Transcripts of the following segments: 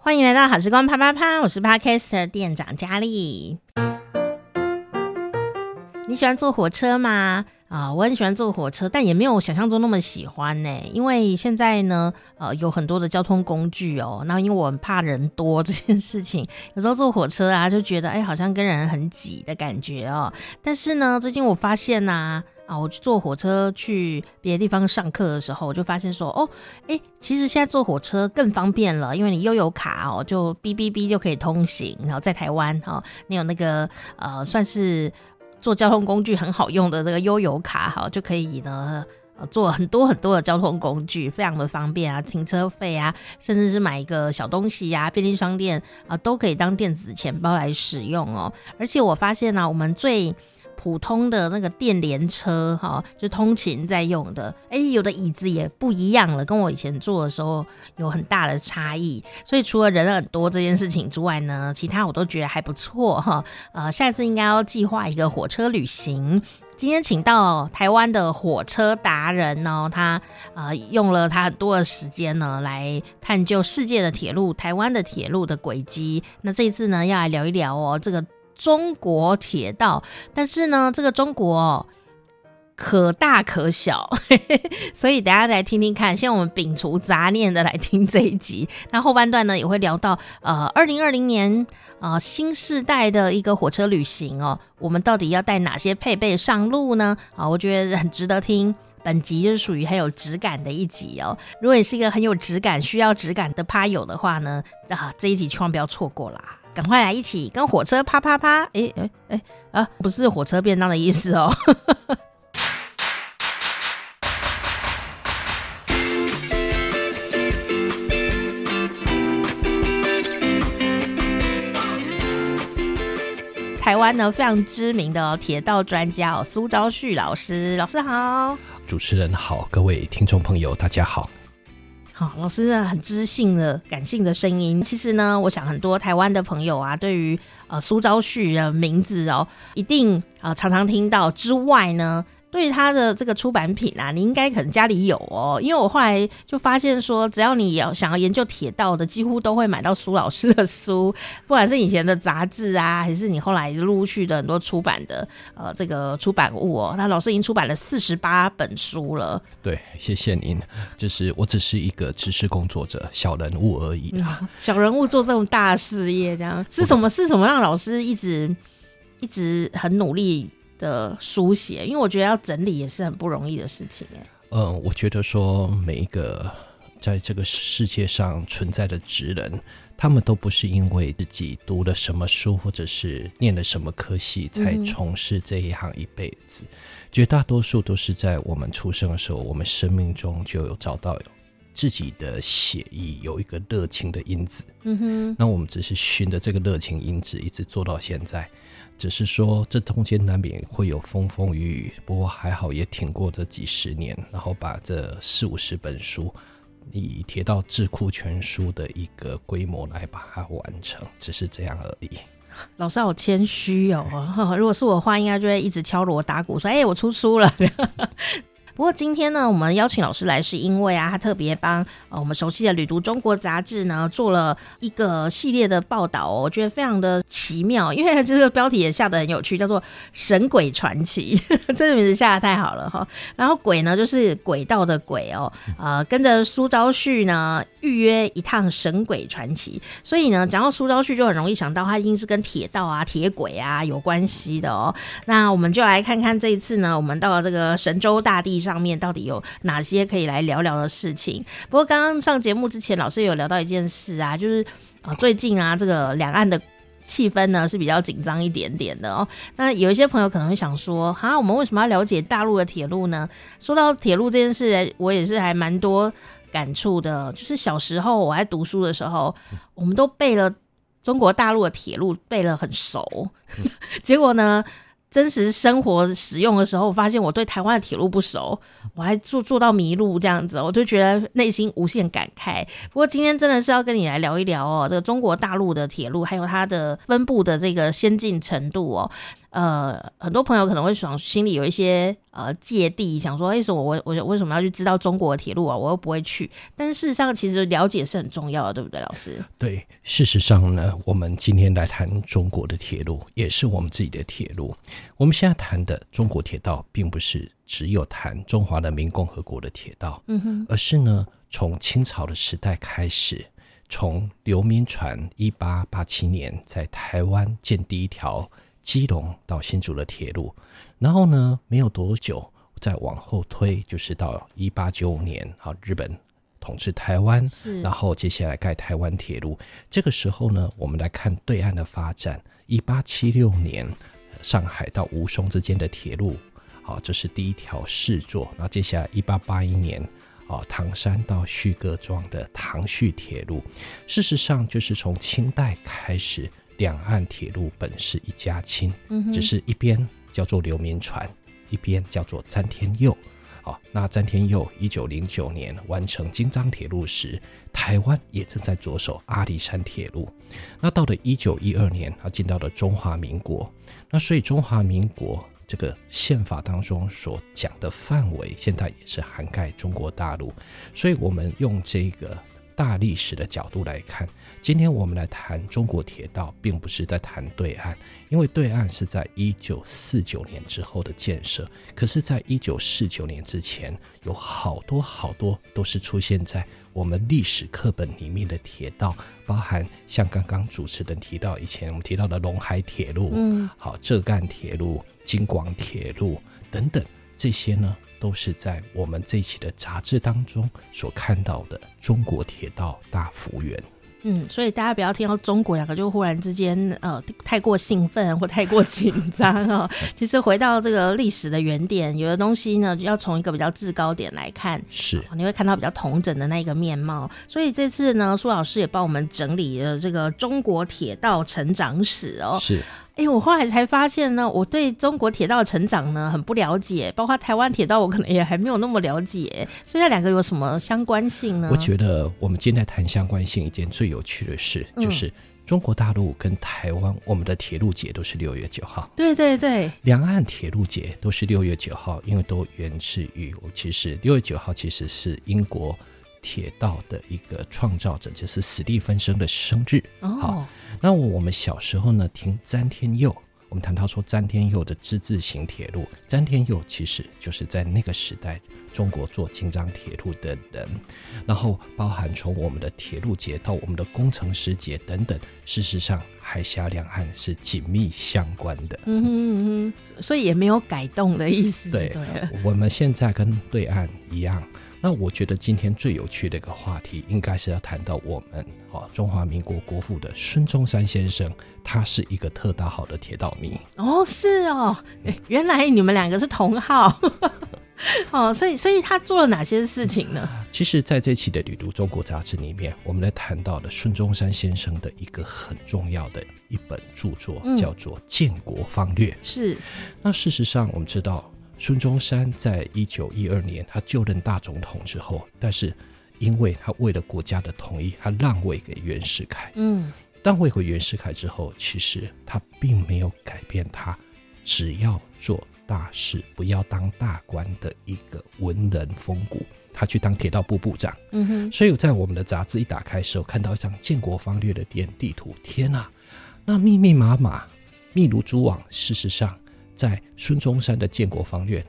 欢迎来到好时光啪啪啪，我是 Podcaster 店长佳丽。你喜欢坐火车吗？啊、我很喜欢坐火车，但也没有想象中那么喜欢呢。因为现在呢，呃，有很多的交通工具哦。那因为我很怕人多这件事情，有时候坐火车啊，就觉得哎，好像跟人很挤的感觉哦。但是呢，最近我发现呐，啊，我去坐火车去别的地方上课的时候，我就发现说，哦，哎，其实现在坐火车更方便了，因为你又有卡哦，就哔哔哔就可以通行。然后在台湾哦，你有那个呃，算是。做交通工具很好用的这个悠游卡，哈，就可以呢，做，很多很多的交通工具，非常的方便啊，停车费啊，甚至是买一个小东西呀，便利商店啊，都可以当电子钱包来使用哦。而且我发现呢，我们最普通的那个电联车哈，就通勤在用的，哎，有的椅子也不一样了，跟我以前坐的时候有很大的差异。所以除了人很多这件事情之外呢，其他我都觉得还不错哈。呃，下一次应该要计划一个火车旅行。今天请到台湾的火车达人呢，他呃用了他很多的时间呢来探究世界的铁路、台湾的铁路的轨迹。那这一次呢，要来聊一聊哦这个。中国铁道，但是呢，这个中国哦，可大可小，所以等下来听听看。先我们摒除杂念的来听这一集，那后半段呢也会聊到呃，二零二零年啊、呃，新世代的一个火车旅行哦，我们到底要带哪些配备上路呢？啊，我觉得很值得听。本集就是属于很有质感的一集哦。如果你是一个很有质感、需要质感的趴友的话呢，啊，这一集千万不要错过啦。赶快来一起跟火车啪啪啪！哎哎哎啊，不是火车便当的意思哦。台湾呢非常知名的铁道专家哦，苏昭旭老师，老师好。主持人好，各位听众朋友大家好。好，老师呢很知性的、感性的声音。其实呢，我想很多台湾的朋友啊，对于呃苏昭旭的名字哦，一定啊、常常听到之外呢。对于他的这个出版品啊，你应该可能家里有哦，因为我后来就发现说，只要你要想要研究铁道的，几乎都会买到苏老师的书，不管是以前的杂志啊，还是你后来陆续的很多出版的呃这个出版物哦，那老师已经出版了四十八本书了。对，谢谢您，就是我只是一个知识工作者，小人物而已啦。嗯，小人物做这种大事业，这样是什么？是什么让老师一直一直很努力？的书写，因为我觉得要整理也是很不容易的事情。嗯，我觉得说每一个在这个世界上存在的职人，他们都不是因为自己读了什么书或者是念了什么科系才从事这一行一辈子。嗯。绝大多数都是在我们出生的时候，我们生命中就有找到自己的写意有一个热情的因子。嗯哼，那我们只是循着这个热情因子一直做到现在。只是说，这中间难免会有风风雨雨，不过还好也挺过这几十年，然后把这四五十本书以铁道智库全书的一个规模来把它完成，只是这样而已。老师好谦虚哦，如果是我的话，应该就会一直敲锣打鼓说：“哎，我出书了。”不过今天呢，我们邀请老师来，是因为啊，他特别帮呃我们熟悉的《旅读中国》杂志呢做了一个系列的报道哦，我觉得非常的奇妙，因为这个标题也下得很有趣，叫做《神鬼传奇》，这个名字下的太好了哈。然后鬼呢，就是轨道的鬼哦，呃，跟着苏昭旭呢预约一趟神鬼传奇，所以呢，讲到苏昭旭就很容易想到他一定是跟铁道啊、铁轨啊有关系的哦。那我们就来看看这一次呢，我们到了这个神州大地上面到底有哪些可以来聊聊的事情？不过刚刚上节目之前，老师有聊到一件事啊，就是啊，最近啊，这个两岸的气氛呢是比较紧张一点点的哦。那有一些朋友可能会想说，哈，我们为什么要了解大陆的铁路呢？说到铁路这件事，我也是还蛮多感触的。就是小时候我在读书的时候，我们都背了中国大陆的铁路，背了很熟，结果呢？真实生活使用的时候，我发现我对台湾的铁路不熟，我还做做到迷路这样子，我就觉得内心无限感慨。不过今天真的是要跟你来聊一聊哦，这个中国大陆的铁路还有它的分布的这个先进程度哦。呃，很多朋友可能会想心里有一些呃芥蒂，想说为什么我我为什么要去知道中国的铁路啊？我又不会去。但是事实上，其实了解是很重要的，对不对，老师？对，事实上呢，我们今天来谈中国的铁路，也是我们自己的铁路。我们现在谈的中国铁道，并不是只有谈中华人民共和国的铁道，嗯哼，而是呢，从清朝的时代开始。从刘铭传一八八七年在台湾建第一条基隆到新竹的铁路，然后呢，没有多久再往后推，就是到一八九五年，好，日本统治台湾，然后接下来盖台湾铁路。这个时候呢，我们来看对岸的发展。一八七六年，上海到吴淞之间的铁路，好，这是第一条试作。然后接下来一八八一年。哦，唐山到旭各庄的唐胥铁路，事实上就是从清代开始，两岸铁路本是一家亲，只是一边叫做刘铭传，一边叫做詹天佑。好，那詹天佑一九零九年完成京张铁路时，台湾也正在着手阿里山铁路。那到了一九一二年，他进到了中华民国。那所以中华民国。这个宪法当中所讲的范围，现在也是涵盖中国大陆，所以我们用这个大历史的角度来看，今天我们来谈中国铁道，并不是在谈对岸，因为对岸是在一九四九年之后的建设，可是，在一九四九年之前，有好多好多都是出现在我们历史课本里面的铁道，包含像刚刚主持人提到以前我们提到的陇海铁路，嗯，好，浙赣铁路。京广铁路等等，这些呢，都是在我们这一期的杂志当中所看到的中国铁道大幅员。嗯，所以大家不要听到“中国”两个就忽然之间呃太过兴奋或太过紧张哦。其实回到这个历史的原点，有的东西呢，就要从一个比较制高点来看，是你会看到比较同整的那一个面貌。所以这次呢，苏老师也帮我们整理了这个中国铁道成长史哦。是。哎，我后来才发现呢，我对中国铁道的成长呢很不了解，包括台湾铁道，我可能也还没有那么了解。所以这两个有什么相关性呢？我觉得我们今天谈相关性，一件最有趣的事、嗯、就是中国大陆跟台湾，我们的铁路节都是六月九号。对对对，两岸铁路节都是六月九号，因为都源自于我其实六月九号其实是英国。铁道的一个创造者就是史蒂芬生的生日。好，那我们小时候呢，听詹天佑，我们谈到说詹天佑的之字形铁路，詹天佑其实就是在那个时代中国做京张铁路的人，然后包含从我们的铁路节到我们的工程师节等等，事实上海峡两岸是紧密相关的。嗯哼嗯哼，所以也没有改动的意思。对，我们现在跟对岸一样。那我觉得今天最有趣的一个话题，应该是要谈到我们哦，中华民国国父的孙中山先生，他是一个特大号的铁道迷哦，是哦，原来你们两个是同号 哦，所以所以他做了哪些事情呢？其实，在这期的《旅途中国》杂志里面，我们来谈到了孙中山先生的一个很重要的一本著作，嗯、叫做《建国方略》。是，那事实上我们知道。孙中山在一九一二年他就任大总统之后，但是因为他为了国家的统一，他让位给袁世凯。嗯，让位给袁世凯之后，其实他并没有改变他只要做大事，不要当大官的一个文人风骨。他去当铁道部部长。嗯哼，所以在我们的杂志一打开的时候，看到一张建国方略的电地图，天哪，那密密麻麻，密如蛛网。事实上。在孙中山的建国方略，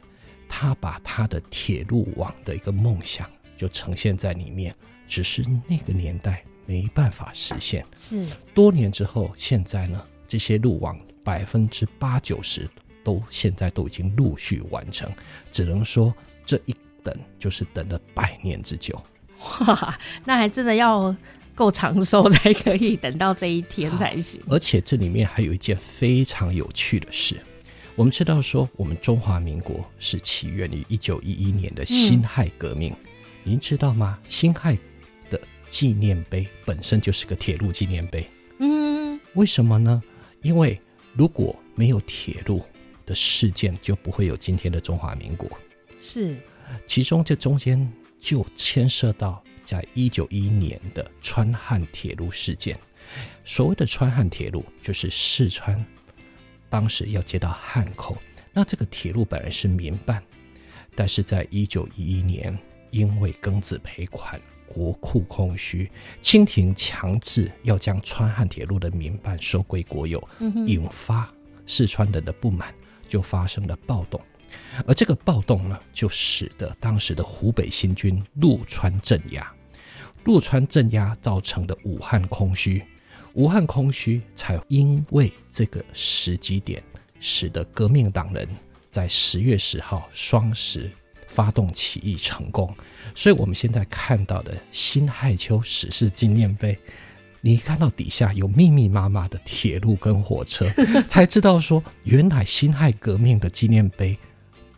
他把他的铁路网的一个梦想就呈现在里面，只是那个年代没办法实现。是多年之后，现在呢，这些路网百分之八九十都现在都已经陆续完成，只能说这一等就是等了百年之久。哇，那还真的要够长寿才可以等到这一天才行。而且这里面还有一件非常有趣的事。我们知道说，我们中华民国是起源于一九一一年的辛亥革命，嗯、您知道吗？辛亥的纪念碑本身就是个铁路纪念碑。嗯，为什么呢？因为如果没有铁路的事件，就不会有今天的中华民国。是，其中这中间就牵涉到在一九一一年的川汉铁路事件。所谓的川汉铁路，就是四川。当时要接到汉口，那这个铁路本来是民办，但是在一九一一年，因为庚子赔款，国库空虚，清廷强制要将川汉铁路的民办收归国有，引发四川人的不满，就发生了暴动。而这个暴动呢，就使得当时的湖北新军陆川镇压，陆川镇压造成的武汉空虚，武汉空虚才因为这个时机点，使得革命党人在十月十号双十发动起义成功。所以，我们现在看到的辛亥秋史事纪念碑，你看到底下有密密麻麻的铁路跟火车，才知道说，原来辛亥革命的纪念碑。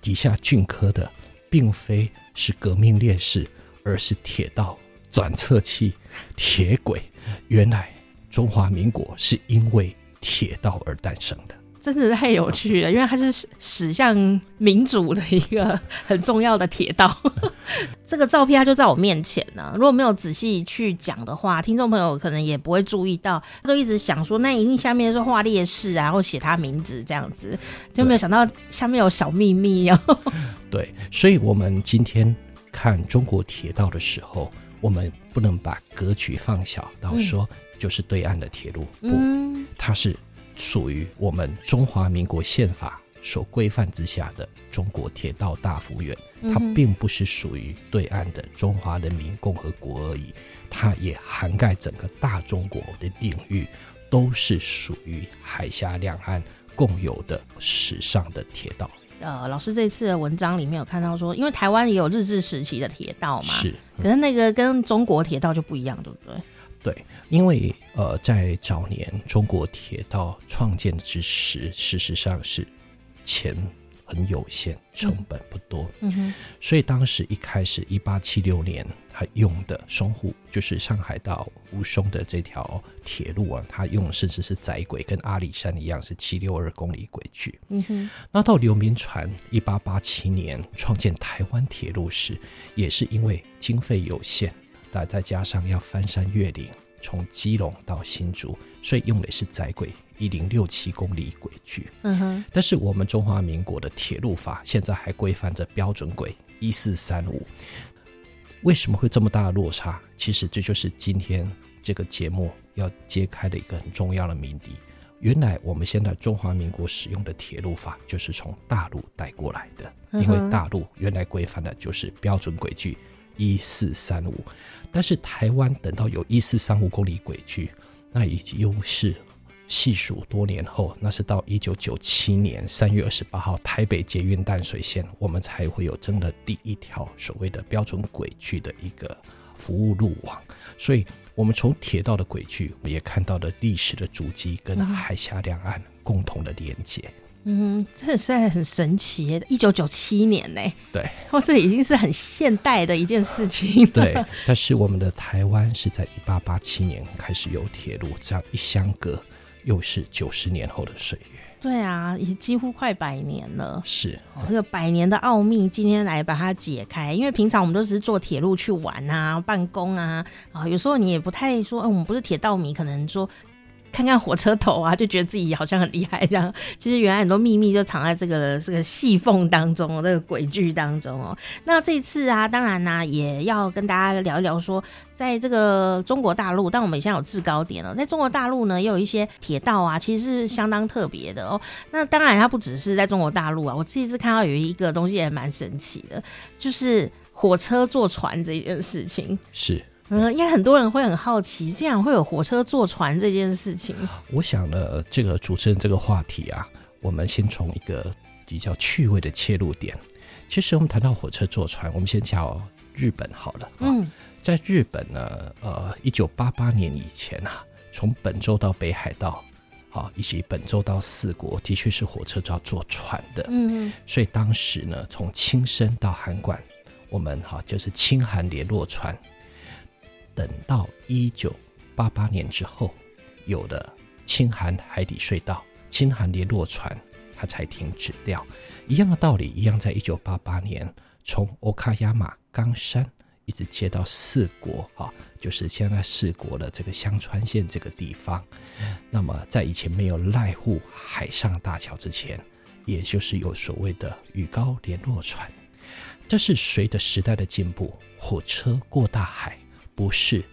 底下镌刻的，并非是革命烈士，而是铁道、转侧器、铁轨。原来中华民国是因为铁道而诞生的。真的是太有趣了，因为它是驶向民主的一个很重要的铁道。这个照片它就在我面前呢。如果没有仔细去讲的话，听众朋友可能也不会注意到。他就一直想说，那一定下面是画烈士啊，然后写他名字这样子，就没有想到下面有小秘密哦。对，所以我们今天看中国铁道的时候，我们不能把格局放小，然后说就是对岸的铁路，嗯、不，它是。属于我们中华民国宪法所规范之下的中国铁道大幅员，它并不是属于对岸的中华人民共和国而已，它也涵盖整个大中国的领域，都是属于海峡两岸共有的史上的铁道。呃，老师这次的文章里面有看到说，因为台湾也有日治时期的铁道嘛，是，可是那个跟中国铁道就不一样，对不对？对，因为呃，在早年中国铁道创建之时，事实上是钱很有限，成本不多，嗯哼，所以当时一开始一八七六年，他用的淞沪就是上海到吴淞的这条铁路啊，他用甚至是窄轨，跟阿里山一样是七六二公里轨距，嗯哼，那到刘铭传一八八七年创建台湾铁路时，也是因为经费有限。再加上要翻山越岭，从基隆到新竹，所以用的是窄轨，一零六七公里轨距。嗯哼。但是我们中华民国的铁路法现在还规范着标准轨一四三五。为什么会这么大的落差？其实这就是今天这个节目要揭开的一个很重要的谜底。原来我们现在中华民国使用的铁路法就是从大陆带过来的，因为大陆原来规范的就是标准轨距。一四三五，但是台湾等到有一四三五公里轨距，那已经是细数多年后，那是到一九九七年三月二十八号台北捷运淡水线，我们才会有真的第一条所谓的标准轨距的一个服务路网。所以，我们从铁道的轨距，也看到了历史的足迹跟海峡两岸共同的连接。嗯，这实在很神奇。一九九七年呢？对，哇，这已经是很现代的一件事情。对，但是我们的台湾是在一八八七年开始有铁路，这样一相隔，又是九十年后的岁月。对啊，也几乎快百年了。是，哦，这个百年的奥秘，今天来把它解开。因为平常我们都只是坐铁路去玩啊、办公啊，啊，有时候你也不太说，嗯，我们不是铁道迷，可能说。看看火车头啊，就觉得自己好像很厉害这样。其实原来很多秘密就藏在这个这个细缝当中，这个轨距当中哦。那这次啊，当然呢、也要跟大家聊一聊说，在这个中国大陆，但我们现在有制高点了，在中国大陆呢，也有一些铁道啊，其实是相当特别的哦。那当然，它不只是在中国大陆啊，我这一次看到有一个东西也蛮神奇的，就是火车坐船这件事情是。嗯，应该很多人会很好奇，竟然会有火车坐船这件事情。我想呢，这个主持人这个话题啊，我们先从一个比较趣味的切入点。其实我们谈到火车坐船，我们先讲日本好了。嗯，在日本呢，呃，一九八八年以前啊，从本州到北海道，啊，以及本州到四国，的确是火车就要坐船的。嗯，所以当时呢，从青森到函馆，我们哈就是青函联络船。等到一九八八年之后，有了青函海底隧道、青函联络船，它才停止掉。一样的道理，一样在一九八八年从欧卡亚马冈山一直接到四国啊，就是现在四国的这个香川县这个地方。那么在以前没有濑户海上大桥之前，也就是有所谓的羽高联络船。这是随着时代的进步，火车过大海不是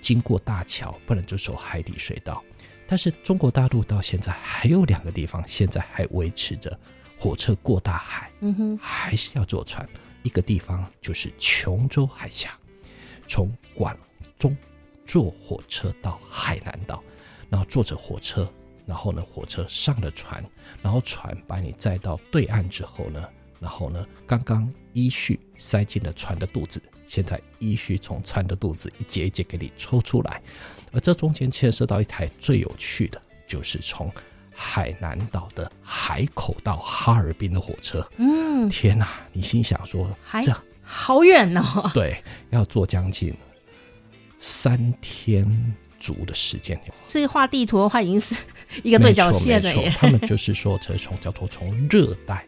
经过大桥，不能就走海底隧道。但是中国大陆到现在还有两个地方，现在还维持着火车过大海，嗯哼，还是要坐船。一个地方就是琼州海峡，从广东坐火车到海南岛，然后坐着火车，然后呢，火车上了船，然后船把你载到对岸之后呢，然后呢，刚刚依序塞进了船的肚子，现在依序从船的肚子一节一节给你抽出来，而这中间牵涉到一台最有趣的，就是从海南岛的海口到哈尔滨的火车，嗯，天哪！你心想说，这好远哦。对，要坐将近三天足的时间。是画地图的话，已经是一个对角线了耶。他们就是说，这从叫做从热带。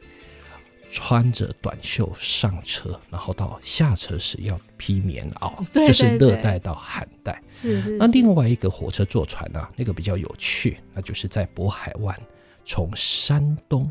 穿着短袖上车，然后到下车时要披棉袄，就是热带到寒带。是是。那另外一个火车坐船呢、啊？那个比较有趣，那就是在渤海湾，从山东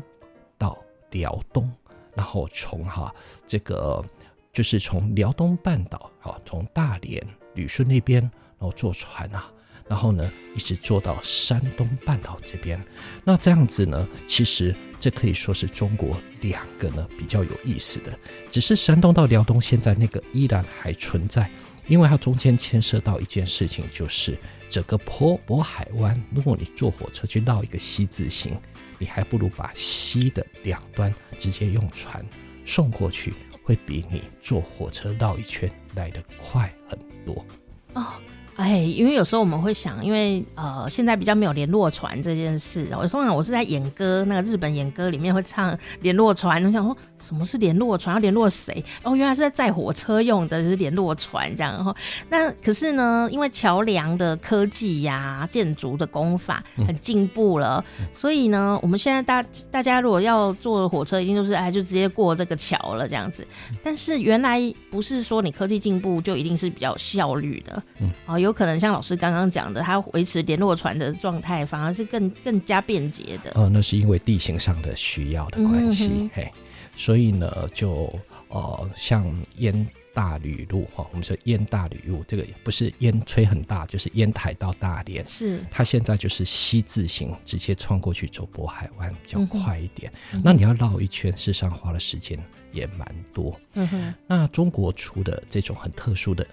到辽东，然后从哈这个就是从辽东半岛啊，从大连旅顺那边，然后坐船啊。然后呢，一直坐到山东半岛这边。那这样子呢，其实这可以说是中国两个呢比较有意思的。只是山东到辽东现在那个依然还存在，因为它中间牵涉到一件事情，就是整个渤渤海湾，如果你坐火车去绕一个西字形，你还不如把西的两端直接用船送过去，会比你坐火车绕一圈来得快很多。哦。哎，因为有时候我们会想，因为呃，现在比较没有联络船这件事。我通常我是在演歌，那个日本演歌里面会唱联络船。我想说，什么是联络船？要联络谁？哦，原来是在载火车用的，就是联络船这样。然后，那可是呢，因为桥梁的科技呀、啊，建筑的工法很进步了，嗯、所以呢，我们现在大大家如果要坐火车，一定就是哎，就直接过这个桥了这样子。但是原来不是说你科技进步就一定是比较有效率的，嗯，啊。有可能像老师刚刚讲的，它维持联络船的状态，反而是更更加便捷的。哦，那是因为地形上的需要的关系，嗯、嘿，所以呢，就呃，像烟大旅路哈，我们说烟大旅路，这个也不是烟吹很大，就是烟台到大连，是它现在就是西字形，直接穿过去走渤海湾比较快一点。嗯、那你要绕一圈，事实上花的时间也蛮多。嗯哼，那中国出的这种很特殊的。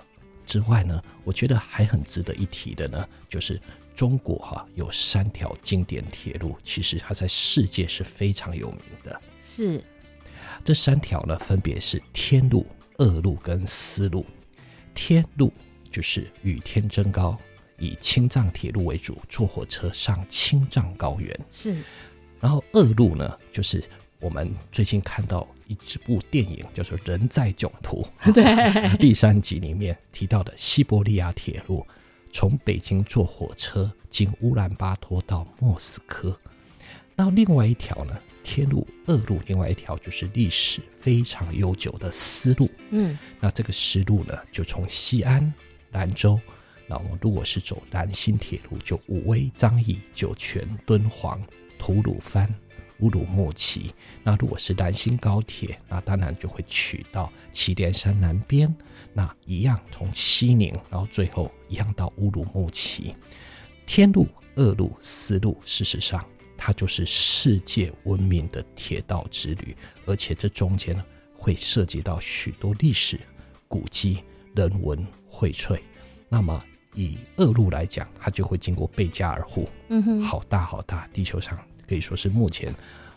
之外呢，我觉得还很值得一提的呢，就是中国哈、啊、有三条经典铁路，其实它在世界是非常有名的。是，这三条呢，分别是天路、二路跟丝路。天路就是与天争高，以青藏铁路为主，坐火车上青藏高原。是，然后二路呢，就是我们最近看到。一部电影叫做《人在囧途》，对，第三集里面提到的西伯利亚铁路，从北京坐火车经乌兰巴托到莫斯科。那另外一条呢，天路二路，另外一条就是历史非常悠久的丝路。嗯，那这个丝路呢，就从西安、兰州，那我们如果是走兰新铁路，就武威、张掖、酒泉、敦煌、吐鲁番。乌鲁木齐，那如果是兰新高铁，那当然就会取到祁连山南边，那一样从西宁，然后最后一样到乌鲁木齐。天路、二路、丝路，事实上它就是世界闻名的铁道之旅，而且这中间呢会涉及到许多历史古迹、人文荟萃。那么以二路来讲，它就会经过贝加尔湖，嗯哼，好大好大，地球上。可以说是目前，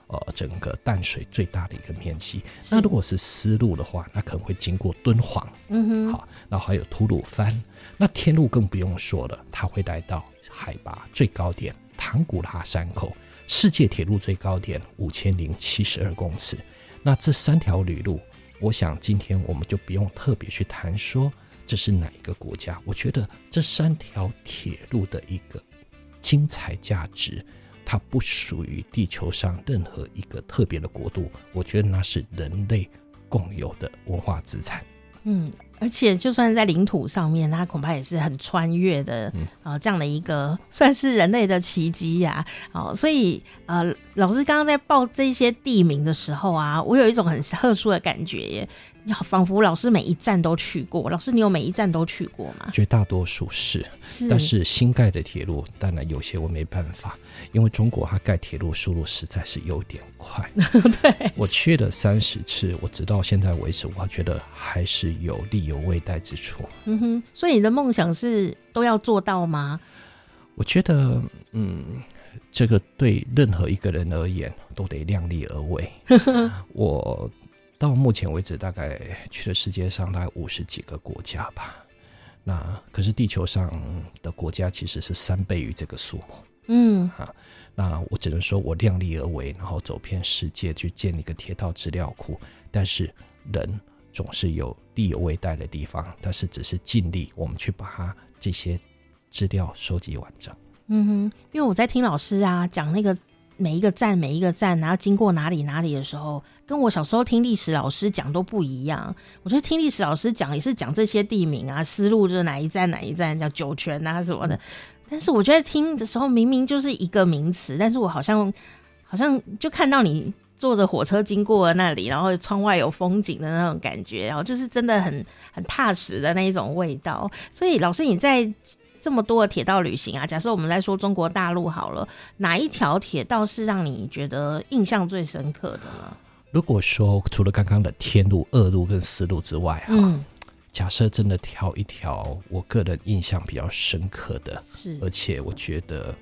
呃，整个淡水最大的一个面积。那如果是丝路的话，那可能会经过敦煌，嗯哼，好，然后还有吐鲁番。那天路更不用说了，它会来到海拔最高点唐古拉山口，世界铁路最高点五千零七十二公尺。那这三条旅路，我想今天我们就不用特别去谈说这是哪一个国家。我觉得这三条铁路的一个精彩价值。它不属于地球上任何一个特别的国度，我觉得那是人类共有的文化资产。嗯。而且，就算在领土上面，它恐怕也是很穿越的啊、呃，这样的一个算是人类的奇迹呀、啊。哦，所以呃，老师刚刚在报这些地名的时候啊，我有一种很特殊的感觉耶。仿佛老师每一站都去过，老师你有每一站都去过吗？绝大多数是，是，但是新盖的铁路当然有些我没办法，因为中国它盖铁路速度实在是有点快。对，我去了三十次，我直到现在为止，我觉得还是有力有未逮之处。嗯哼，所以你的梦想是都要做到吗？我觉得，嗯，这个对任何一个人而言都得量力而为。我。到目前为止，大概去了世界上大概五十几个国家吧。那可是地球上的国家其实是三倍于这个数目。嗯，啊，那我只能说我量力而为，然后走遍世界去建立一个铁道资料库。但是人总是有力有未逮的地方，但是只是尽力我们去把它这些资料收集完整。嗯哼，因为我在听老师啊讲那个。每一个站，每一个站，然后经过哪里哪里的时候，跟我小时候听历史老师讲都不一样。我觉得听历史老师讲也是讲这些地名啊，思路就是哪一站哪一站，叫酒泉啊什么的。但是我觉得听的时候明明就是一个名词，但是我好像好像就看到你坐着火车经过了那里，然后窗外有风景的那种感觉，然后就是真的很很踏实的那一种味道。所以老师你在。这么多的铁道旅行啊，假设我们来说中国大陆好了，哪一条铁道是让你觉得印象最深刻的呢？如果说除了刚刚的天路、二路跟四路之外，哈、嗯，假设真的挑一条我个人印象比较深刻的，是，而且我觉得。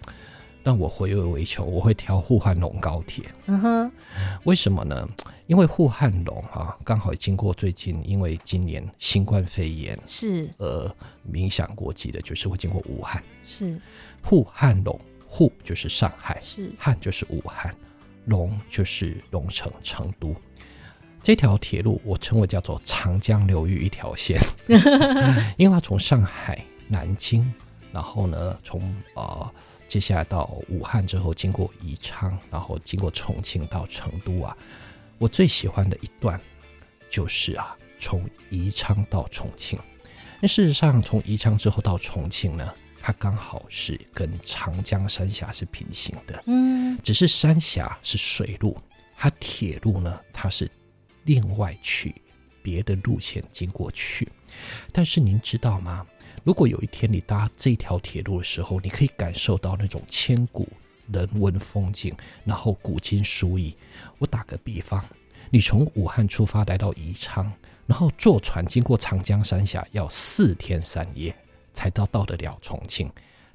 让我回味无穷，我会挑沪汉龙高铁。嗯哼，为什么呢？因为沪汉龙啊，刚好经过最近，因为今年新冠肺炎是呃影响国际的，就是会经过武汉。是沪汉龙，沪就是上海，是汉就是武汉，龙就是龙城成都。这条铁路我称为叫做长江流域一条线，因为它从上海、南京，然后呢，从呃。接下来到武汉之后，经过宜昌，然后经过重庆到成都啊，我最喜欢的一段就是啊，从宜昌到重庆。那事实上，从宜昌之后到重庆呢，它刚好是跟长江三峡是平行的。嗯，只是三峡是水路，它铁路呢，它是另外去别的路线经过去。但是您知道吗？如果有一天你搭这条铁路的时候，你可以感受到那种千古人文风景，然后古今殊异。我打个比方，你从武汉出发来到宜昌，然后坐船经过长江三峡，要四天三夜才到到得了重庆。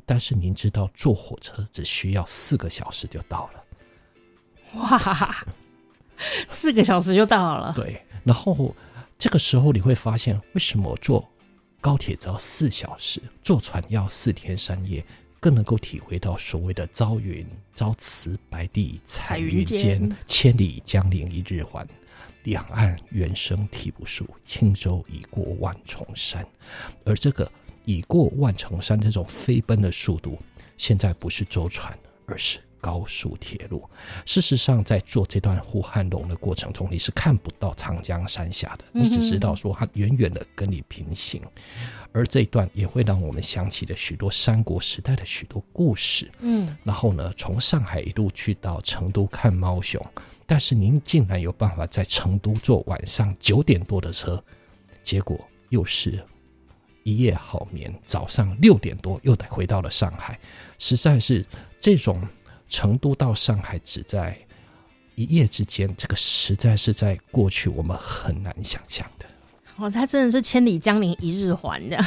但是您知道，坐火车只需要四个小时就到了。哇，四个小时就到了。对，然后这个时候你会发现，为什么坐高铁只要四小时，坐船要四天三夜，更能够体会到所谓的“朝云朝辞白帝彩云间，千里江陵一日还，两岸猿声啼不住，轻舟已过万重山”。而这个“已过万重山”这种飞奔的速度，现在不是舟船，而是。高速铁路，事实上，在做这段沪汉龙的过程中，你是看不到长江三峡的，你只知道说它远远的跟你平行，而这一段也会让我们想起了许多三国时代的许多故事。嗯，然后呢，从上海一路去到成都看猫熊，但是您竟然有办法在成都坐晚上九点多的车，结果又是一夜好眠，早上六点多又得回到了上海，实在是这种。成都到上海只在一夜之间，这个实在是在过去我们很难想象的。哦，它真的是千里江陵一日还的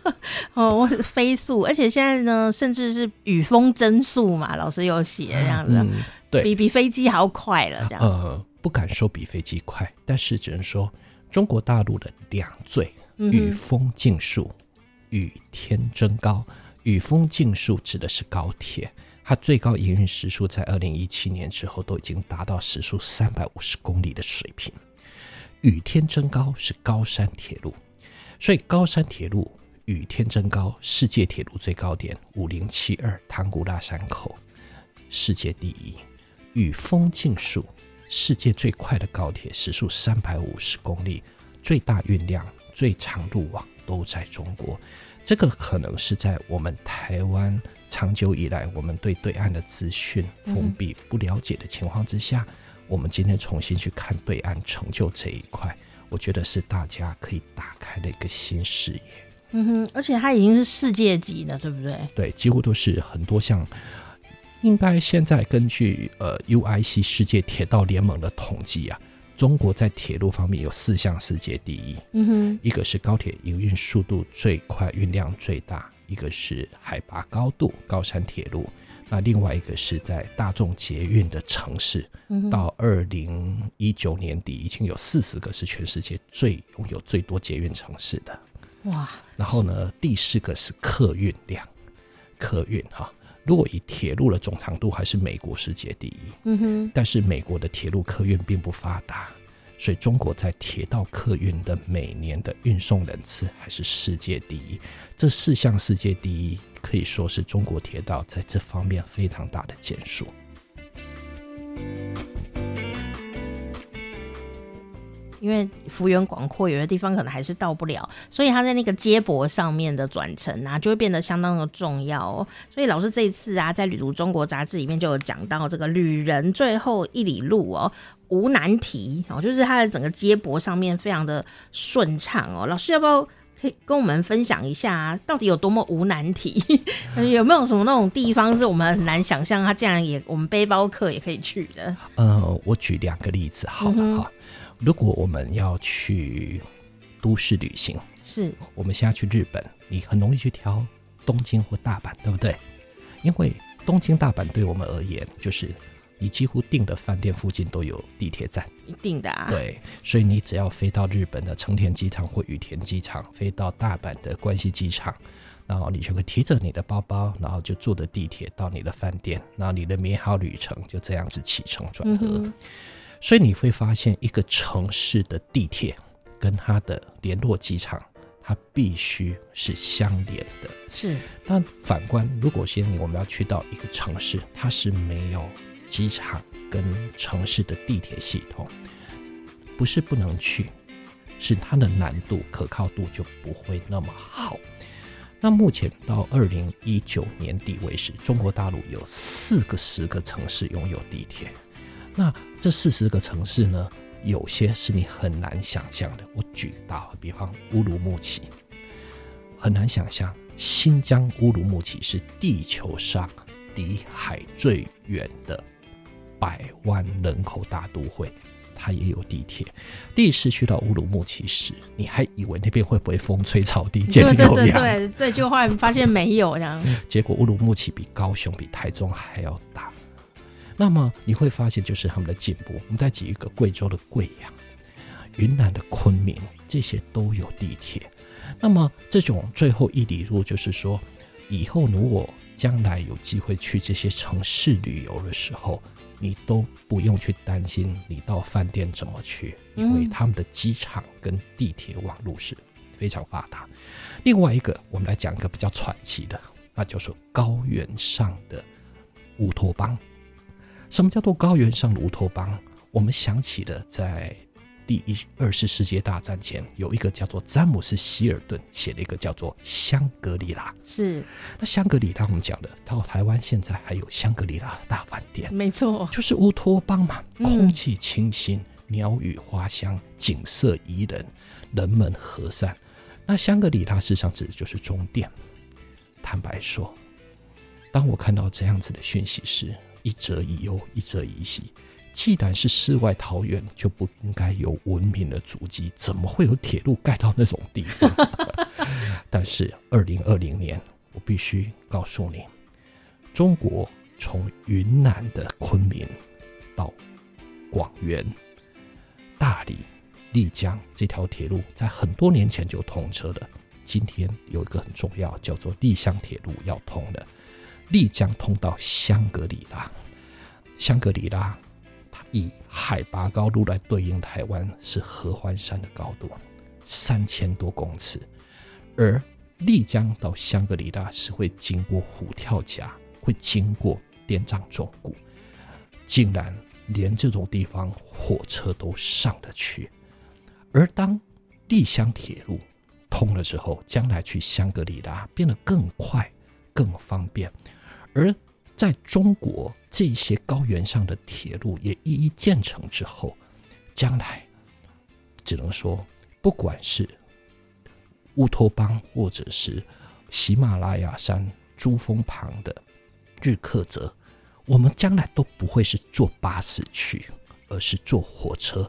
哦，我是飞速，而且现在呢，甚至是雨风增速嘛，老师有写这样子，嗯、对，比比飞机还要快了，这样。呃，不敢说比飞机快，但是只能说中国大陆的两最：雨风竞速，雨天增高。雨风竞速指的是高铁。它最高营运时速在二零一七年之后都已经达到时速三百五十公里的水平。与天争高是高山铁路，所以高山铁路与天争高，世界铁路最高点五零七二唐古拉山口，世界第一。与风竞速，世界最快的高铁时速三百五十公里，最大运量、最长路网都在中国。这个可能是在我们台湾长久以来，我们对对岸的资讯封闭、不了解的情况之下，嗯、我们今天重新去看对岸成就这一块，我觉得是大家可以打开的一个新视野。嗯哼，而且它已经是世界级的，对不对？对，几乎都是很多像，应该现在根据呃 UIC 世界铁道联盟的统计啊。中国在铁路方面有四项世界第一，嗯哼，一个是高铁营运速度最快、运量最大，一个是海拔高度高山铁路，那另外一个是在大众捷运的城市，到二零一九年底已经有四十个是全世界最拥有最多捷运城市的，哇！然后呢，第四个是客运量，客运哈。如果以铁路的总长度，还是美国世界第一。嗯哼，但是美国的铁路客运并不发达，所以中国在铁道客运的每年的运送人次还是世界第一。这四项世界第一，可以说是中国铁道在这方面非常大的建树。因为幅员广阔，有些地方可能还是到不了，所以他在那个接驳上面的转乘啊，就会变得相当的重要哦。所以老师这一次啊，在《旅途中国》杂志里面就有讲到这个旅人最后一里路哦，无难题哦，就是它的整个接驳上面非常的顺畅哦。老师要不要可以跟我们分享一下啊，到底有多么无难题？有没有什么那种地方是我们很难想象，它竟然也我们背包客也可以去的？呃，我举两个例子好了哈。嗯如果我们要去都市旅行，是我们现在去日本，你很容易去挑东京或大阪，对不对？因为东京、大阪对我们而言，就是你几乎订的饭店附近都有地铁站，一定的啊。对，所以你只要飞到日本的成田机场或羽田机场，飞到大阪的关西机场，然后你就会提着你的包包，然后就坐着地铁到你的饭店，然后你的美好旅程就这样子起程转合。嗯所以你会发现，一个城市的地铁跟它的联络机场，它必须是相连的。是。但反观，如果现在我们要去到一个城市，它是没有机场跟城市的地铁系统，不是不能去，是它的难度、可靠度就不会那么好。那目前到二零一九年底为止，中国大陆有四个十个城市拥有地铁。那这四十个城市呢，有些是你很难想象的。我举个比方，乌鲁木齐，很难想象，新疆乌鲁木齐是地球上离海最远的百万人口大都会，它也有地铁。第一次去到乌鲁木齐时，你还以为那边会不会风吹草低见牛羊？对对对对对，就后来发现没有这样。结果乌鲁木齐比高雄、比台中还要大。那么你会发现，就是他们的进步。我们再举一个贵州的贵阳、云南的昆明，这些都有地铁。那么这种最后一里路，就是说，以后如果将来有机会去这些城市旅游的时候，你都不用去担心你到饭店怎么去，因为他们的机场跟地铁网络是非常发达。另外一个，我们来讲一个比较传奇的，那就是高原上的乌托邦。什么叫做高原上的乌托邦？我们想起了在第一二次世界大战前，有一个叫做詹姆斯希尔顿写了一个叫做香格里拉。是，那香格里拉我们讲的，到台湾现在还有香格里拉大饭店，没错，就是乌托邦嘛，空气清新，嗯、鸟语花香，景色宜人，人们和善。那香格里拉事实上指的就是中电。坦白说，当我看到这样子的讯息时，一则以忧，一则以喜。既然是世外桃源，就不应该有文明的足迹，怎么会有铁路盖到那种地方？但是，二零二零年，我必须告诉你，中国从云南的昆明到广元、大理、丽江这条铁路，在很多年前就通车了。今天有一个很重要，叫做丽江铁路要通了。丽江通到香格里拉，香格里拉，它以海拔高度来对应台湾是合欢山的高度，三千多公尺，而丽江到香格里拉是会经过虎跳峡，会经过滇藏中谷，竟然连这种地方火车都上得去，而当丽香铁路通了之后，将来去香格里拉变得更快、更方便。而在中国，这些高原上的铁路也一一建成之后，将来只能说，不管是乌托邦，或者是喜马拉雅山珠峰旁的日喀则，我们将来都不会是坐巴士去，而是坐火车，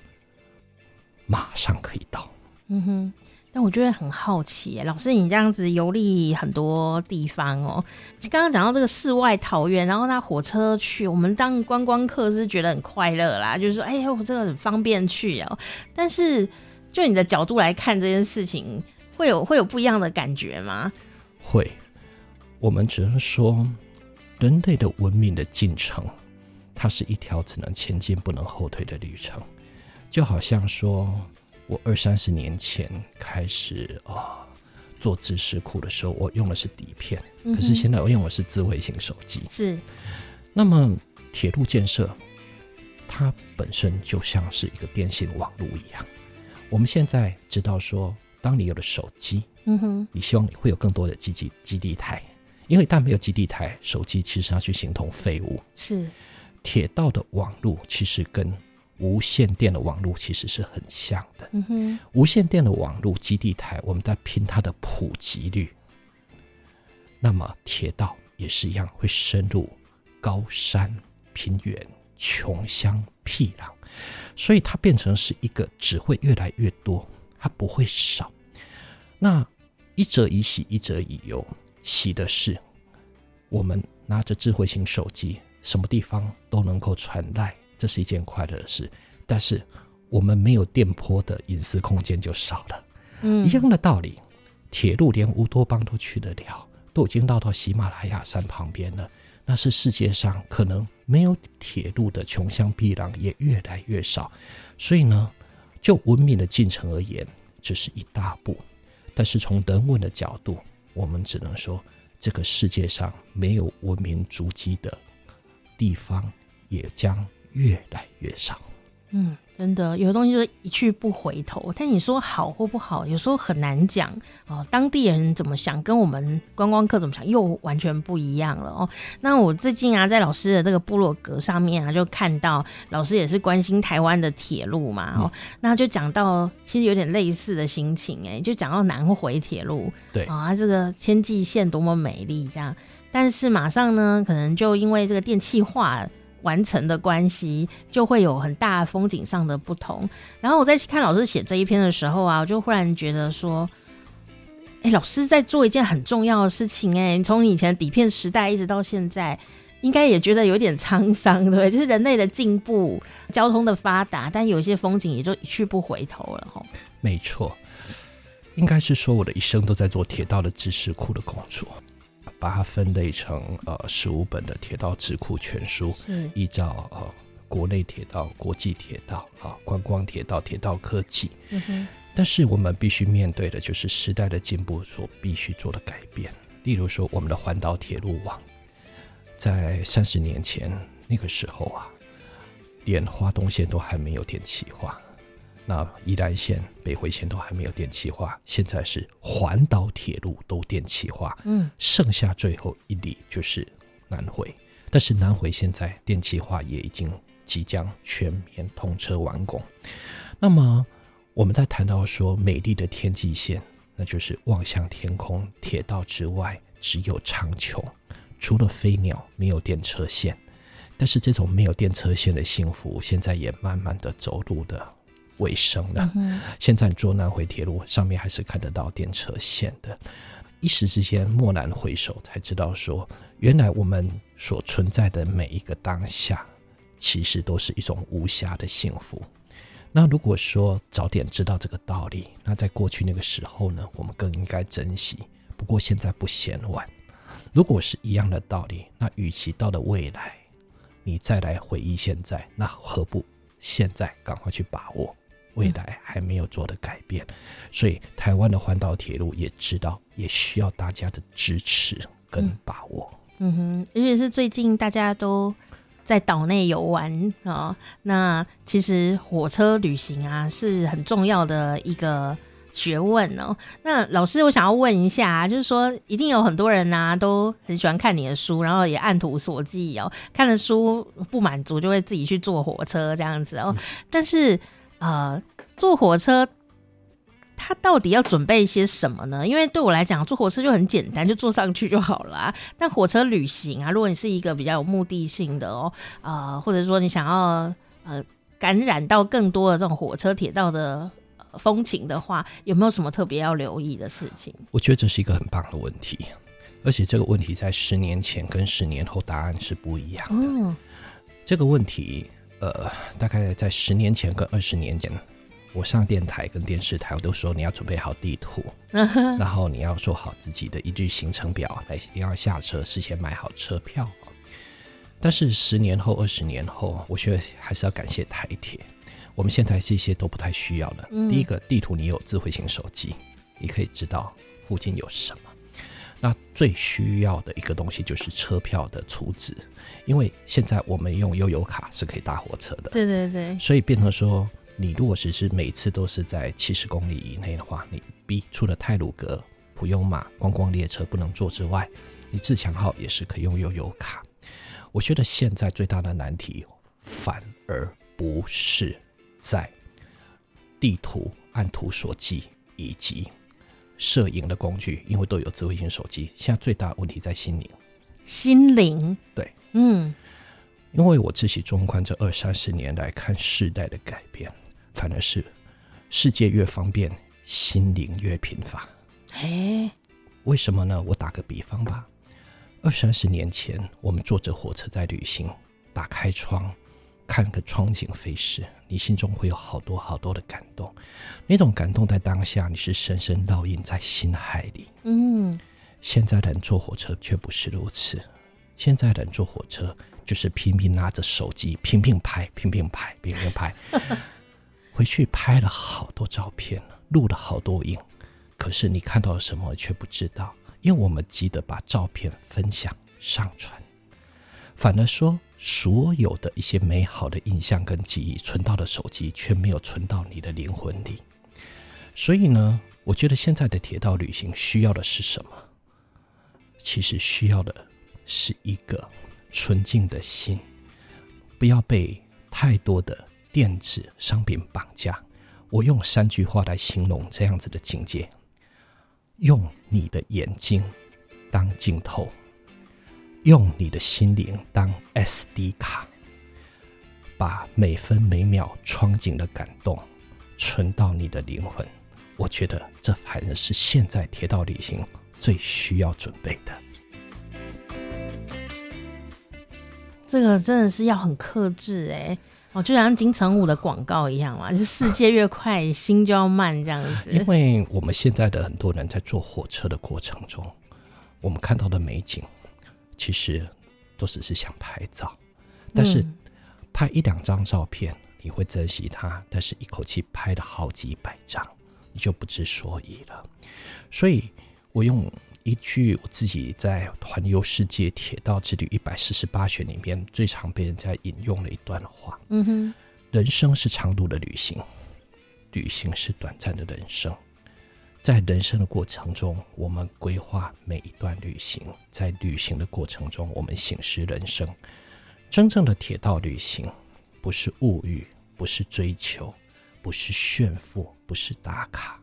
马上可以到。嗯哼。但我觉得很好奇，老师，你这样子游历很多地方哦。刚刚讲到这个世外桃源，然后搭火车去，我们当观光客是觉得很快乐啦，就是说，哎呀，我这个很方便去哦。但是，就你的角度来看这件事情，会有会有不一样的感觉吗？会。我们只能说，人类的文明的进程，它是一条只能前进不能后退的旅程，就好像说。我二三十年前开始啊、哦、做知识库的时候，我用的是底片，嗯、可是现在我用的是智慧型手机。是，那么铁路建设，它本身就像是一个电信网络一样。我们现在知道说，当你有了手机，嗯哼，你希望你会有更多的基地基地台，因为但没有基地台，手机其实要去形同废物。是，铁道的网络其实跟。无线电的网络其实是很像的。嗯哼，无线电的网络基地台，我们在拼它的普及率。那么铁道也是一样，会深入高山、平原、穷乡僻壤，所以它变成是一个只会越来越多，它不会少。那一则以喜，一则以忧。喜的是，我们拿着智慧型手机，什么地方都能够传赖。这是一件快乐的事，但是我们没有电波的隐私空间就少了。嗯，一样的道理，铁路连乌托邦都去得了，都已经绕到喜马拉雅山旁边了。那是世界上可能没有铁路的穷乡僻壤也越来越少。所以呢，就文明的进程而言，这是一大步。但是从人文的角度，我们只能说，这个世界上没有文明足迹的地方，也将。越来越少，嗯，真的有的东西就是一去不回头。但你说好或不好，有时候很难讲哦。当地人怎么想，跟我们观光客怎么想，又完全不一样了哦。那我最近啊，在老师的这个部落格上面啊，就看到老师也是关心台湾的铁路嘛，哦，嗯、那就讲到其实有点类似的心情哎，就讲到南回铁路，对啊，这个千际线多么美丽这样，但是马上呢，可能就因为这个电气化。完成的关系就会有很大风景上的不同。然后我在看老师写这一篇的时候啊，我就忽然觉得说，哎，老师在做一件很重要的事情哎。从以前底片时代一直到现在，应该也觉得有点沧桑，对对？就是人类的进步、交通的发达，但有些风景也就一去不回头了哈。没错，应该是说我的一生都在做铁道的知识库的工作。把它分类成呃十五本的铁道智库全书，是依照呃国内铁道、国际铁道啊、观光铁道、铁道科技。嗯哼。但是我们必须面对的就是时代的进步所必须做的改变。例如说，我们的环岛铁路网，在三十年前那个时候啊，连花东线都还没有电气化。那宜兰线、北回线都还没有电气化，现在是环岛铁路都电气化，嗯，剩下最后一里就是南回，但是南回现在电气化也已经即将全面通车完工。那么我们在谈到说美丽的天际线，那就是望向天空，铁道之外只有苍穹，除了飞鸟没有电车线，但是这种没有电车线的幸福，现在也慢慢的走入的。尾声了。现在坐南回铁路上面还是看得到电车线的。一时之间蓦然回首，才知道说，原来我们所存在的每一个当下，其实都是一种无暇的幸福。那如果说早点知道这个道理，那在过去那个时候呢，我们更应该珍惜。不过现在不嫌晚。如果是一样的道理，那与其到了未来，你再来回忆现在，那何不现在赶快去把握？未来还没有做的改变，所以台湾的环岛铁路也知道，也需要大家的支持跟把握。嗯，嗯哼，尤其是最近大家都在岛内游玩啊，那其实火车旅行啊是很重要的一个学问哦。那老师，我想要问一下，就是说，一定有很多人呐、啊，都很喜欢看你的书，然后也按图索骥哦。看了书不满足，就会自己去坐火车这样子哦。嗯、但是，呃，坐火车。他到底要准备一些什么呢？因为对我来讲，坐火车就很简单，就坐上去就好了啊。但火车旅行啊，如果你是一个比较有目的性的哦，呃，或者说你想要呃感染到更多的这种火车铁道的风情的话，有没有什么特别要留意的事情？我觉得这是一个很棒的问题，而且这个问题在十年前跟十年后答案是不一样的。嗯，这个问题，呃，大概在十年前跟二十年前。我上电台跟电视台，我都说你要准备好地图，然后你要做好自己的一日行程表，来一定要下车，事先买好车票。但是十年后、二十年后，我觉得还是要感谢台铁。我们现在这些都不太需要了。第一个，地图你有智慧型手机，你可以知道附近有什么。那最需要的一个东西就是车票的储值，因为现在我们用悠游卡是可以搭火车的。对对对，所以变成说。你如果只是每次都是在七十公里以内的话，你 B 除了泰鲁格、普悠玛观光列车不能坐之外，你自强号也是可以用悠游卡。我觉得现在最大的难题反而不是在地图按图索骥以及摄影的工具，因为都有智慧型手机。现在最大的问题在心灵。心灵，对，嗯，因为我自己纵观这二三十年来看世代的改变。反而是世界越方便，心灵越贫乏。哎，为什么呢？我打个比方吧，二三十年前，我们坐着火车在旅行，打开窗看个窗景飞逝，你心中会有好多好多的感动。那种感动在当下，你是深深烙印在心海里。嗯，现在人坐火车却不是如此。现在人坐火车就是拼命拿着手机，拼命拍，拼命拍，拼命拍。回去拍了好多照片，录了好多影，可是你看到了什么却不知道，因为我们急着把照片分享上传，反而说所有的一些美好的印象跟记忆存到了手机，却没有存到你的灵魂里。所以呢，我觉得现在的铁道旅行需要的是什么？其实需要的是一个纯净的心，不要被太多的。电子商品绑架，我用三句话来形容这样子的境界：用你的眼睛当镜头，用你的心灵当 SD 卡，把每分每秒窗景的感动存到你的灵魂。我觉得这反而是现在铁道旅行最需要准备的。这个真的是要很克制哎。哦，就像金城武的广告一样嘛，就是世界越快，心就要慢这样子。因为我们现在的很多人在坐火车的过程中，我们看到的美景，其实都只是想拍照，但是拍一两张照片你会珍惜它，但是一口气拍了好几百张，你就不知所以了。所以我用。一句我自己在环游世界铁道之旅一百四十八选里面最常被人家引用的一段话，嗯哼，人生是长途的旅行，旅行是短暂的人生，在人生的过程中，我们规划每一段旅行，在旅行的过程中，我们醒思人生。真正的铁道旅行，不是物欲，不是追求，不是炫富，不是打卡，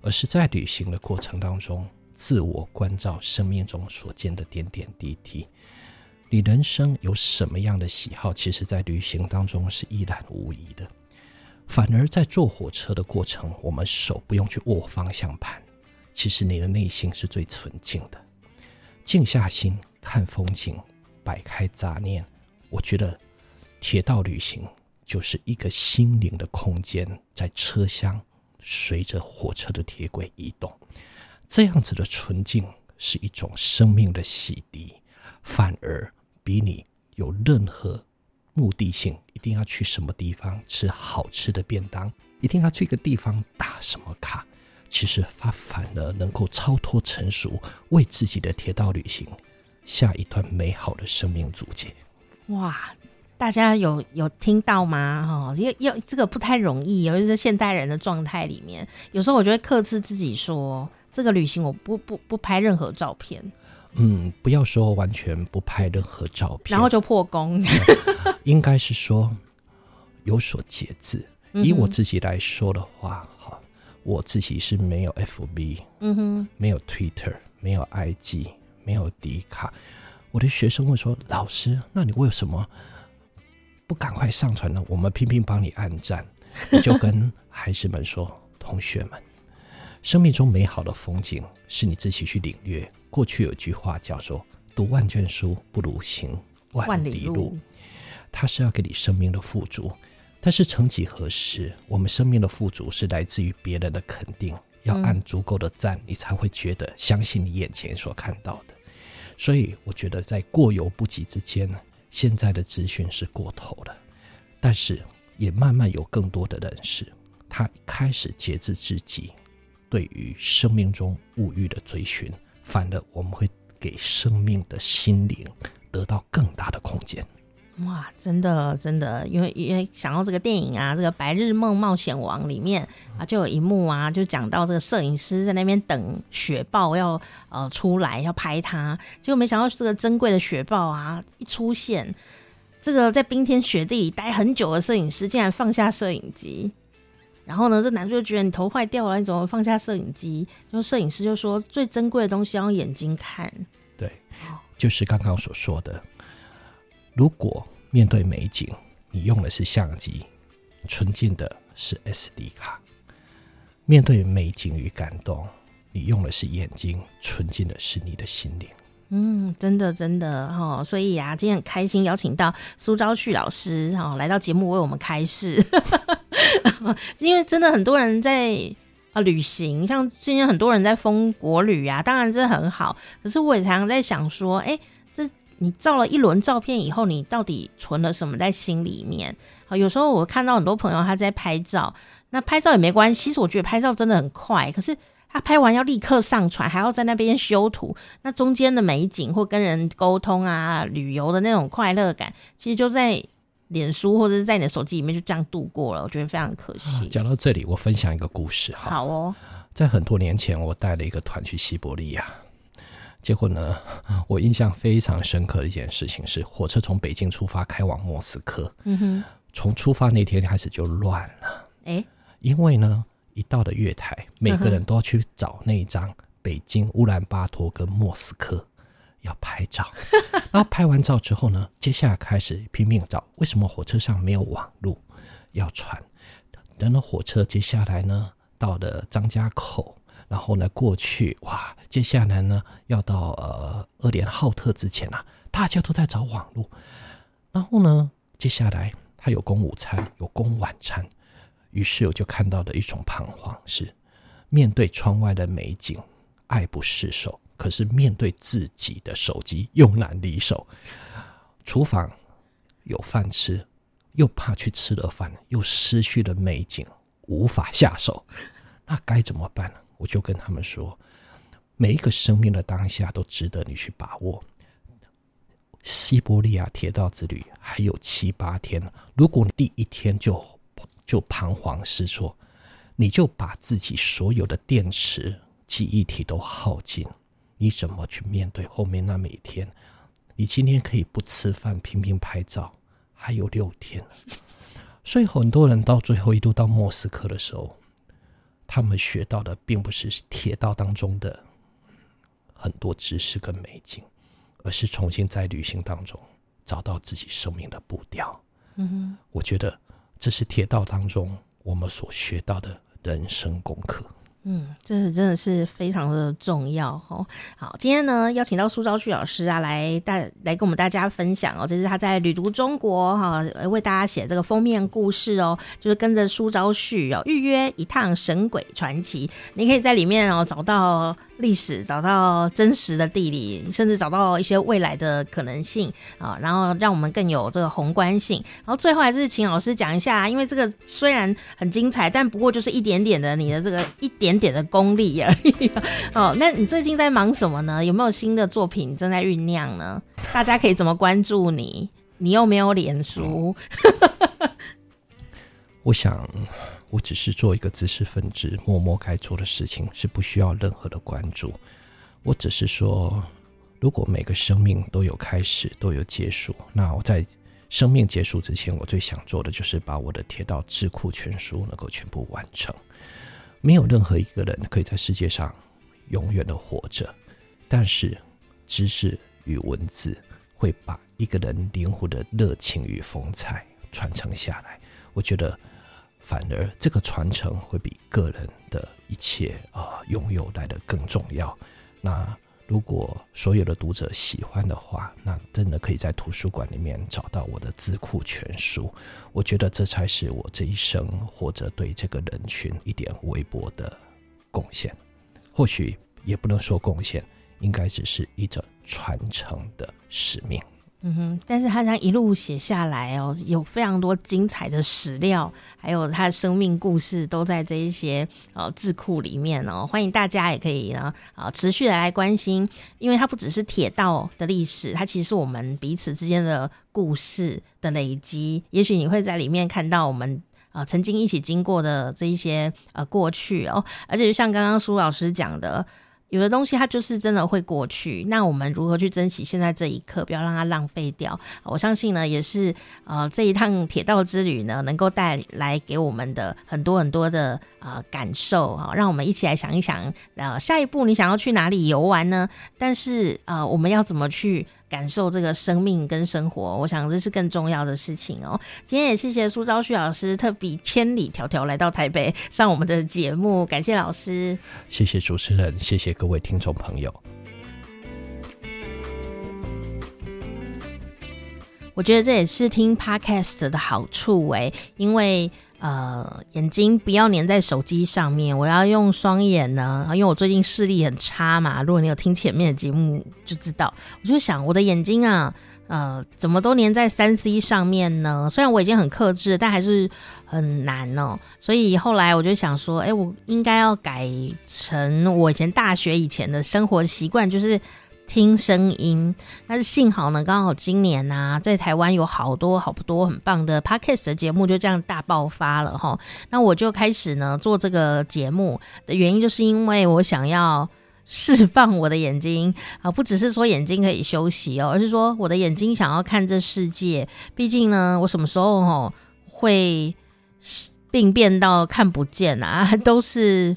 而是在旅行的过程当中。自我关照生命中所见的点点滴滴，你人生有什么样的喜好？其实，在旅行当中是一览无遗的。反而在坐火车的过程，我们手不用去握方向盘，其实你的内心是最纯净的。静下心看风景，摆开杂念，我觉得铁道旅行就是一个心灵的空间，在车厢随着火车的铁轨移动。这样子的纯净是一种生命的洗涤，反而比你有任何目的性，一定要去什么地方吃好吃的便当，一定要去一个地方打什么卡，其实它反而能够超脱成熟，为自己的铁道旅行下一段美好的生命注解。哇，大家有有听到吗？哈，要要这个不太容易，尤其是现代人的状态里面，有时候我就会克制自己说，这个旅行我不不不拍任何照片。嗯，不要说完全不拍任何照片，然后就破功。应该是说有所节制。以我自己来说的话，哈、嗯，我自己是没有 FB，嗯哼，没有 Twitter，没有 IG，没有迪卡。我的学生会说：“老师，那你为什么不赶快上传呢？我们拼命帮你按赞。”我就跟孩子们说：“同学们，生命中美好的风景是你自己去领略。过去有句话叫做‘读万卷书不如行万里路’，它是要给你生命的富足。但是曾几何时，我们生命的富足是来自于别人的肯定，要按足够的赞，你才会觉得相信你眼前所看到的。”所以我觉得在过犹不及之间呢，现在的资讯是过头了，但是也慢慢有更多的人士，他开始节制自己对于生命中物欲的追寻，反而我们会给生命的心灵得到更大的空间。哇，真的真的，因为因为想到这个电影啊，这个《白日梦冒险王》里面啊，就有一幕啊，就讲到这个摄影师在那边等雪豹要呃出来要拍他，结果没想到这个珍贵的雪豹啊一出现，这个在冰天雪地里待很久的摄影师竟然放下摄影机，然后呢，这男主就觉得你头坏掉了，你怎么放下摄影机？就摄影师就说最珍贵的东西要用眼睛看，对，就是刚刚所说的。如果面对美景，你用的是相机，纯净的是 SD 卡；面对美景与感动，你用的是眼睛，纯净的是你的心灵。嗯，真的真的哈，所以啊，今天很开心邀请到苏昭旭老师哈来到节目为我们开示，因为真的很多人在啊旅行，像今天很多人在封国旅啊，当然这很好，可是我也常常在想说，哎、欸。你照了一轮照片以后，你到底存了什么在心里面？啊，有时候我看到很多朋友他在拍照，那拍照也没关系。其实我觉得拍照真的很快，可是他拍完要立刻上传，还要在那边修图，那中间的美景或跟人沟通啊、旅游的那种快乐感，其实就在脸书或者是在你的手机里面就这样度过了。我觉得非常可惜。讲到这里，我分享一个故事哈。好哦，在很多年前，我带了一个团去西伯利亚。结果呢，我印象非常深刻的一件事情是，火车从北京出发开往莫斯科。嗯哼，从出发那天开始就乱了。哎，因为呢，一到了月台，每个人都要去找那一张北京、乌兰巴托跟莫斯科要拍照。然后拍完照之后呢，接下来开始拼命找，为什么火车上没有网路？要传。等到火车接下来呢，到了张家口。然后呢，过去哇，接下来呢，要到呃二连浩特之前啊，大家都在找网路。然后呢，接下来他有供午餐，有供晚餐。于是我就看到了一种彷徨，是面对窗外的美景，爱不释手；可是面对自己的手机，又难离手。厨房有饭吃，又怕去吃了饭，又失去了美景，无法下手。那该怎么办呢？我就跟他们说，每一个生命的当下都值得你去把握。西伯利亚铁道之旅还有七八天，如果你第一天就就彷徨失措，你就把自己所有的电池、记忆体都耗尽，你怎么去面对后面那每天？你今天可以不吃饭，拼命拍照，还有六天。所以很多人到最后一度到莫斯科的时候。他们学到的并不是铁道当中的很多知识跟美景，而是重新在旅行当中找到自己生命的步调。嗯哼，我觉得这是铁道当中我们所学到的人生功课。嗯，这是真的是非常的重要哦。好，今天呢邀请到苏昭旭老师啊，来带来跟我们大家分享哦。这是他在旅读中国哈，为大家写这个封面故事哦，就是跟着苏昭旭哦，预约一趟神鬼传奇。你可以在里面哦找到历史，找到真实的地理，甚至找到一些未来的可能性啊，然后让我们更有这个宏观性。然后最后还是请老师讲一下，因为这个虽然很精彩，但不过就是一点点的你的这个一点。点的功力而已。哦，那你最近在忙什么呢？有没有新的作品正在酝酿呢？大家可以怎么关注你？你又没有脸书。我想，我只是做一个知识分子，默默该做的事情是不需要任何的关注。我只是说，如果每个生命都有开始，都有结束，那我在生命结束之前，我最想做的就是把我的铁道智库全书能够全部完成。没有任何一个人可以在世界上永远的活着，但是知识与文字会把一个人灵魂的热情与风采传承下来。我觉得，反而这个传承会比个人的一切啊拥有来得更重要。那如果所有的读者喜欢的话，那真的可以在图书馆里面找到我的字库全书。我觉得这才是我这一生或者对这个人群一点微薄的贡献。或许也不能说贡献，应该只是一种传承的使命。嗯哼，但是他这样一路写下来哦，有非常多精彩的史料，还有他的生命故事都在这一些呃智库里面哦。欢迎大家也可以呢啊、持续的来关心，因为它不只是铁道的历史，它其实是我们彼此之间的故事的累积。也许你会在里面看到我们啊、曾经一起经过的这一些呃过去哦，而且就像刚刚苏老师讲的。有的东西它就是真的会过去，那我们如何去珍惜现在这一刻，不要让它浪费掉？我相信呢，也是呃这一趟铁道之旅呢，能够带来给我们的很多很多的呃感受啊，让我们一起来想一想，呃下一步你想要去哪里游玩呢？但是呃我们要怎么去？感受这个生命跟生活，我想这是更重要的事情哦。今天也谢谢苏昭旭老师特别千里迢迢来到台北上我们的节目，感谢老师，谢谢主持人，谢谢各位听众朋友。我觉得这也是听 Podcast 的好处诶，因为。呃，眼睛不要粘在手机上面，我要用双眼呢。因为我最近视力很差嘛，如果你有听前面的节目就知道。我就想，我的眼睛啊，呃，怎么都粘在三 C 上面呢？虽然我已经很克制，但还是很难哦。所以后来我就想说，哎，我应该要改成我以前大学以前的生活习惯，就是。听声音，但是幸好呢，刚好今年呐、啊，在台湾有好多好多很棒的 Podcast 的节目，就这样大爆发了哈。那我就开始呢做这个节目的原因，就是因为我想要释放我的眼睛啊，不只是说眼睛可以休息哦，而是说我的眼睛想要看这世界。毕竟呢，我什么时候哈会病变到看不见啊，都是。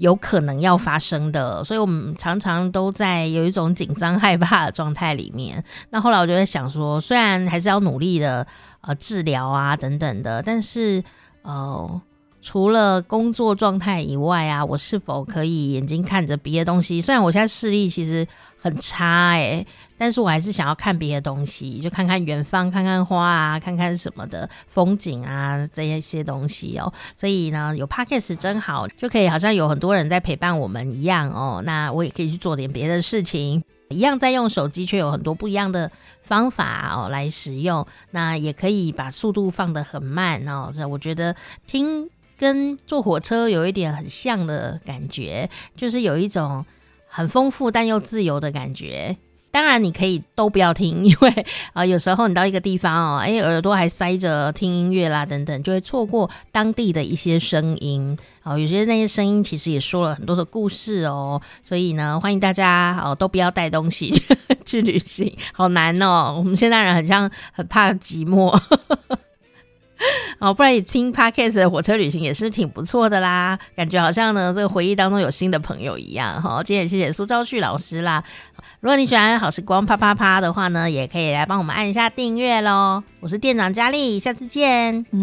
有可能要发生的，所以我们常常都在有一种紧张害怕的状态里面。那后来我就在想说，虽然还是要努力的呃治疗啊等等的，但是呃。除了工作状态以外啊，我是否可以眼睛看着别的东西？虽然我现在视力其实很差诶、但是我还是想要看别的东西，就看看远方，看看花啊，看看什么的风景啊，这一些东西哦。所以呢，有 Podcast 真好，就可以好像有很多人在陪伴我们一样哦。那我也可以去做点别的事情，一样在用手机，却有很多不一样的方法哦来使用。那也可以把速度放得很慢哦。这我觉得听。跟坐火车有一点很像的感觉，就是有一种很丰富但又自由的感觉。当然，你可以都不要听，因为啊、有时候你到一个地方哦，哎，耳朵还塞着听音乐啦等等，就会错过当地的一些声音。哦，有些那些声音其实也说了很多的故事哦。所以呢，欢迎大家哦，都不要带东西 去，旅行，好难哦。我们现在人很像很怕寂寞。哦，不然你听 Podcast 的火车旅行也是挺不错的啦，感觉好像呢这个回忆当中有新的朋友一样哈。今天也谢谢苏昭旭老师啦。如果你喜欢好时光啪啪啪的话呢，也可以来帮我们按一下订阅喽。我是店长佳丽，下次见。嗯